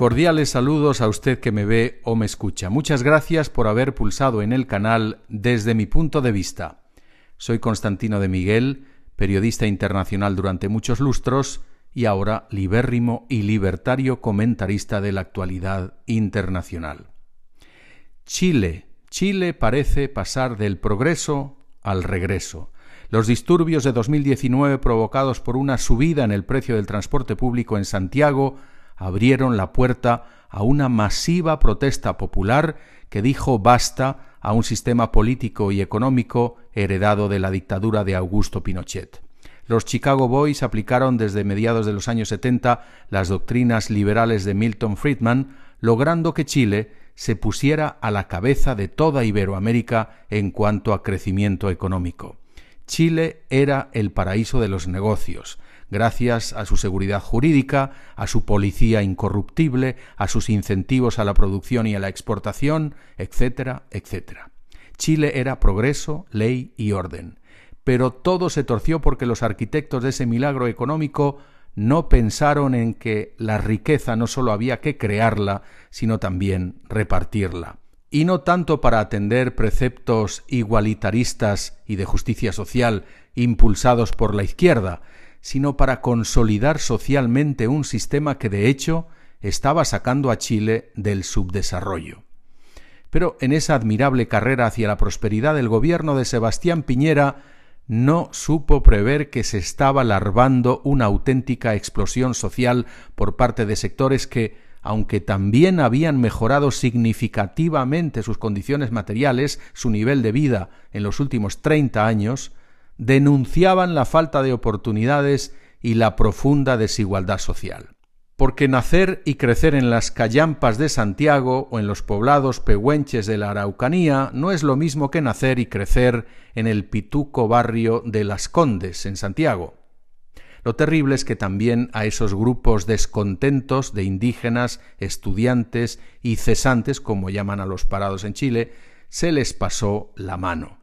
Cordiales saludos a usted que me ve o me escucha. Muchas gracias por haber pulsado en el canal desde mi punto de vista. Soy Constantino de Miguel, periodista internacional durante muchos lustros y ahora libérrimo y libertario comentarista de la actualidad internacional. Chile. Chile parece pasar del progreso al regreso. Los disturbios de 2019 provocados por una subida en el precio del transporte público en Santiago abrieron la puerta a una masiva protesta popular que dijo basta a un sistema político y económico heredado de la dictadura de Augusto Pinochet. Los Chicago Boys aplicaron desde mediados de los años 70 las doctrinas liberales de Milton Friedman, logrando que Chile se pusiera a la cabeza de toda Iberoamérica en cuanto a crecimiento económico. Chile era el paraíso de los negocios, gracias a su seguridad jurídica, a su policía incorruptible, a sus incentivos a la producción y a la exportación, etcétera, etcétera. Chile era progreso, ley y orden. Pero todo se torció porque los arquitectos de ese milagro económico no pensaron en que la riqueza no sólo había que crearla, sino también repartirla. Y no tanto para atender preceptos igualitaristas y de justicia social impulsados por la izquierda, sino para consolidar socialmente un sistema que de hecho estaba sacando a Chile del subdesarrollo. Pero en esa admirable carrera hacia la prosperidad el gobierno de Sebastián Piñera no supo prever que se estaba larvando una auténtica explosión social por parte de sectores que, aunque también habían mejorado significativamente sus condiciones materiales, su nivel de vida en los últimos 30 años, denunciaban la falta de oportunidades y la profunda desigualdad social. Porque nacer y crecer en las callampas de Santiago o en los poblados pehuenches de la Araucanía no es lo mismo que nacer y crecer en el pituco barrio de Las Condes, en Santiago. Lo terrible es que también a esos grupos descontentos de indígenas, estudiantes y cesantes, como llaman a los parados en Chile, se les pasó la mano.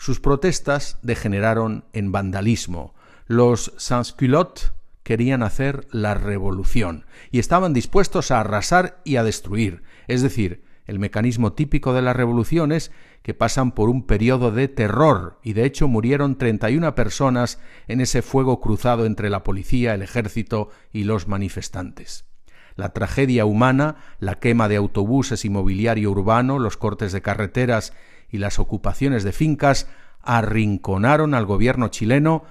Sus protestas degeneraron en vandalismo. Los sans-culottes querían hacer la revolución y estaban dispuestos a arrasar y a destruir, es decir, el mecanismo típico de las revoluciones que pasan por un periodo de terror y de hecho murieron 31 personas en ese fuego cruzado entre la policía, el ejército y los manifestantes. La tragedia humana, la quema de autobuses y mobiliario urbano, los cortes de carreteras y las ocupaciones de fincas arrinconaron al gobierno chileno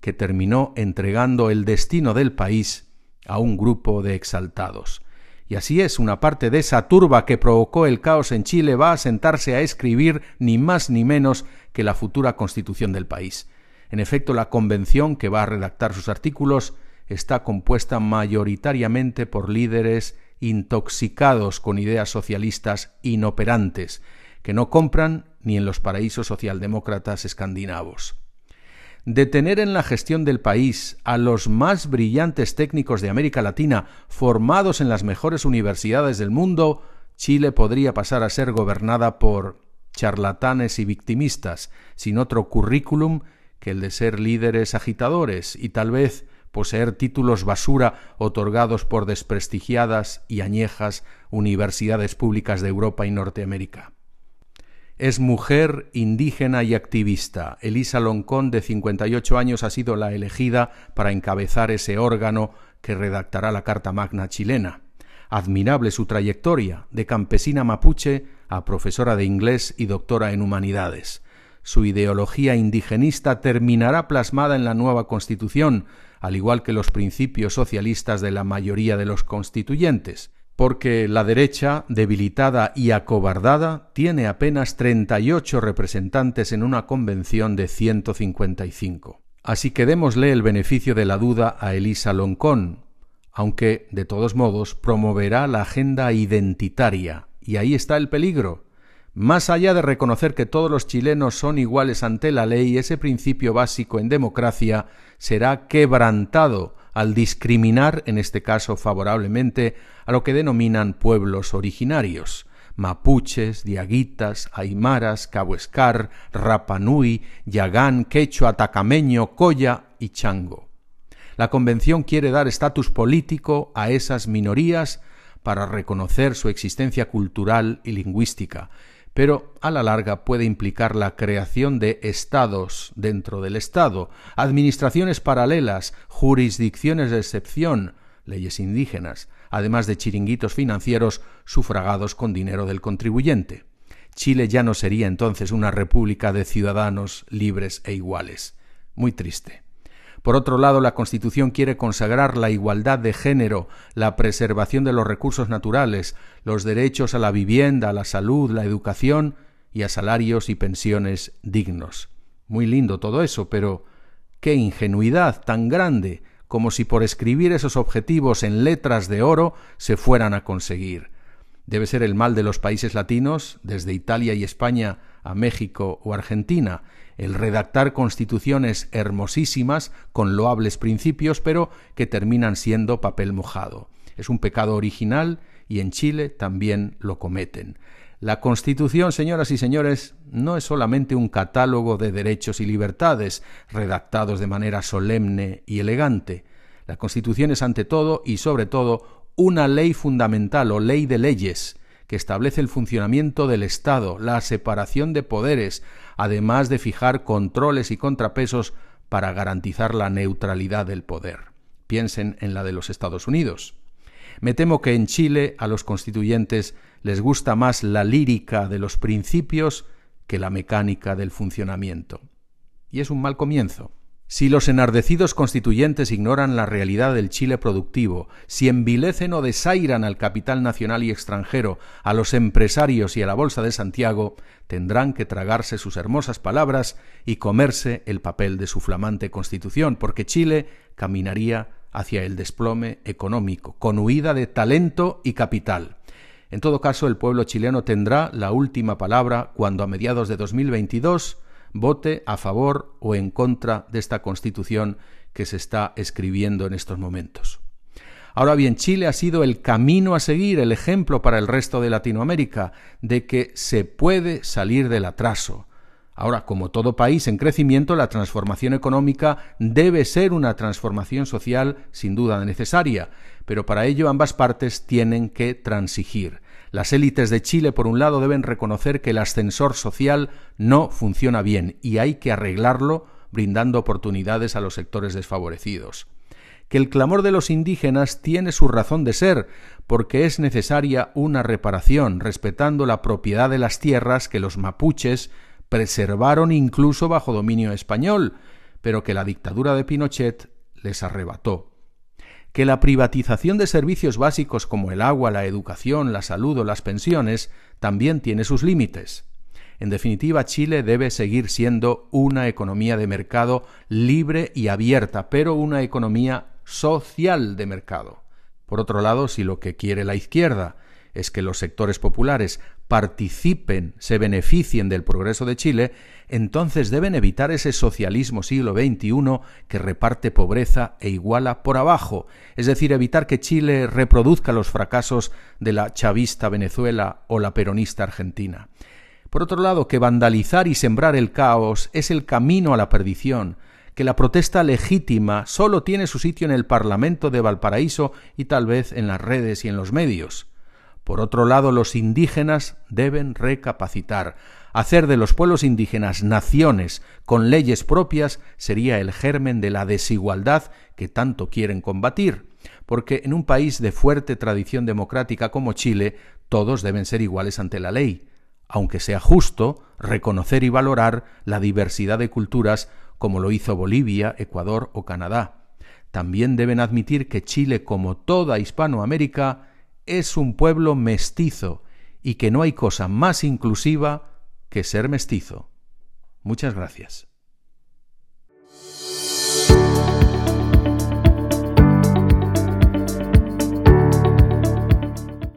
que terminó entregando el destino del país a un grupo de exaltados. Y así es, una parte de esa turba que provocó el caos en Chile va a sentarse a escribir ni más ni menos que la futura constitución del país. En efecto, la convención que va a redactar sus artículos está compuesta mayoritariamente por líderes intoxicados con ideas socialistas inoperantes, que no compran ni en los paraísos socialdemócratas escandinavos. Detener en la gestión del país a los más brillantes técnicos de América Latina formados en las mejores universidades del mundo, Chile podría pasar a ser gobernada por charlatanes y victimistas, sin otro currículum que el de ser líderes agitadores y tal vez poseer títulos basura otorgados por desprestigiadas y añejas universidades públicas de Europa y Norteamérica. Es mujer, indígena y activista. Elisa Loncón, de 58 años, ha sido la elegida para encabezar ese órgano que redactará la Carta Magna chilena. Admirable su trayectoria, de campesina mapuche a profesora de inglés y doctora en humanidades. Su ideología indigenista terminará plasmada en la nueva Constitución, al igual que los principios socialistas de la mayoría de los constituyentes porque la derecha, debilitada y acobardada, tiene apenas 38 representantes en una convención de 155. Así que démosle el beneficio de la duda a Elisa Loncón, aunque, de todos modos, promoverá la agenda identitaria, y ahí está el peligro. Más allá de reconocer que todos los chilenos son iguales ante la ley, ese principio básico en democracia será quebrantado al discriminar, en este caso favorablemente, a lo que denominan pueblos originarios, mapuches, diaguitas, aymaras, cabuescar, rapanui, yagán, quechua, tacameño, coya y chango. La Convención quiere dar estatus político a esas minorías para reconocer su existencia cultural y lingüística, pero a la larga puede implicar la creación de estados dentro del Estado, administraciones paralelas, jurisdicciones de excepción, leyes indígenas, además de chiringuitos financieros sufragados con dinero del contribuyente. Chile ya no sería entonces una república de ciudadanos libres e iguales. Muy triste. Por otro lado, la Constitución quiere consagrar la igualdad de género, la preservación de los recursos naturales, los derechos a la vivienda, a la salud, la educación y a salarios y pensiones dignos. Muy lindo todo eso, pero qué ingenuidad tan grande como si por escribir esos objetivos en letras de oro se fueran a conseguir. Debe ser el mal de los países latinos, desde Italia y España a México o Argentina, el redactar constituciones hermosísimas con loables principios, pero que terminan siendo papel mojado. Es un pecado original y en Chile también lo cometen. La Constitución, señoras y señores, no es solamente un catálogo de derechos y libertades redactados de manera solemne y elegante. La Constitución es ante todo y sobre todo una ley fundamental o ley de leyes que establece el funcionamiento del Estado, la separación de poderes, además de fijar controles y contrapesos para garantizar la neutralidad del poder. Piensen en la de los Estados Unidos. Me temo que en Chile a los constituyentes les gusta más la lírica de los principios que la mecánica del funcionamiento. Y es un mal comienzo. Si los enardecidos constituyentes ignoran la realidad del Chile productivo, si envilecen o desairan al capital nacional y extranjero, a los empresarios y a la Bolsa de Santiago, tendrán que tragarse sus hermosas palabras y comerse el papel de su flamante constitución, porque Chile caminaría hacia el desplome económico, con huida de talento y capital. En todo caso, el pueblo chileno tendrá la última palabra cuando a mediados de 2022 vote a favor o en contra de esta constitución que se está escribiendo en estos momentos. Ahora bien, Chile ha sido el camino a seguir, el ejemplo para el resto de Latinoamérica de que se puede salir del atraso, Ahora, como todo país en crecimiento, la transformación económica debe ser una transformación social sin duda necesaria, pero para ello ambas partes tienen que transigir. Las élites de Chile, por un lado, deben reconocer que el ascensor social no funciona bien y hay que arreglarlo brindando oportunidades a los sectores desfavorecidos. Que el clamor de los indígenas tiene su razón de ser, porque es necesaria una reparación, respetando la propiedad de las tierras que los mapuches preservaron incluso bajo dominio español, pero que la dictadura de Pinochet les arrebató. Que la privatización de servicios básicos como el agua, la educación, la salud o las pensiones también tiene sus límites. En definitiva, Chile debe seguir siendo una economía de mercado libre y abierta, pero una economía social de mercado. Por otro lado, si lo que quiere la izquierda es que los sectores populares participen, se beneficien del progreso de Chile, entonces deben evitar ese socialismo siglo XXI que reparte pobreza e iguala por abajo, es decir, evitar que Chile reproduzca los fracasos de la chavista Venezuela o la peronista Argentina. Por otro lado, que vandalizar y sembrar el caos es el camino a la perdición, que la protesta legítima solo tiene su sitio en el Parlamento de Valparaíso y tal vez en las redes y en los medios. Por otro lado, los indígenas deben recapacitar. Hacer de los pueblos indígenas naciones con leyes propias sería el germen de la desigualdad que tanto quieren combatir, porque en un país de fuerte tradición democrática como Chile, todos deben ser iguales ante la ley, aunque sea justo reconocer y valorar la diversidad de culturas como lo hizo Bolivia, Ecuador o Canadá. También deben admitir que Chile, como toda Hispanoamérica, es un pueblo mestizo y que no hay cosa más inclusiva que ser mestizo. Muchas gracias.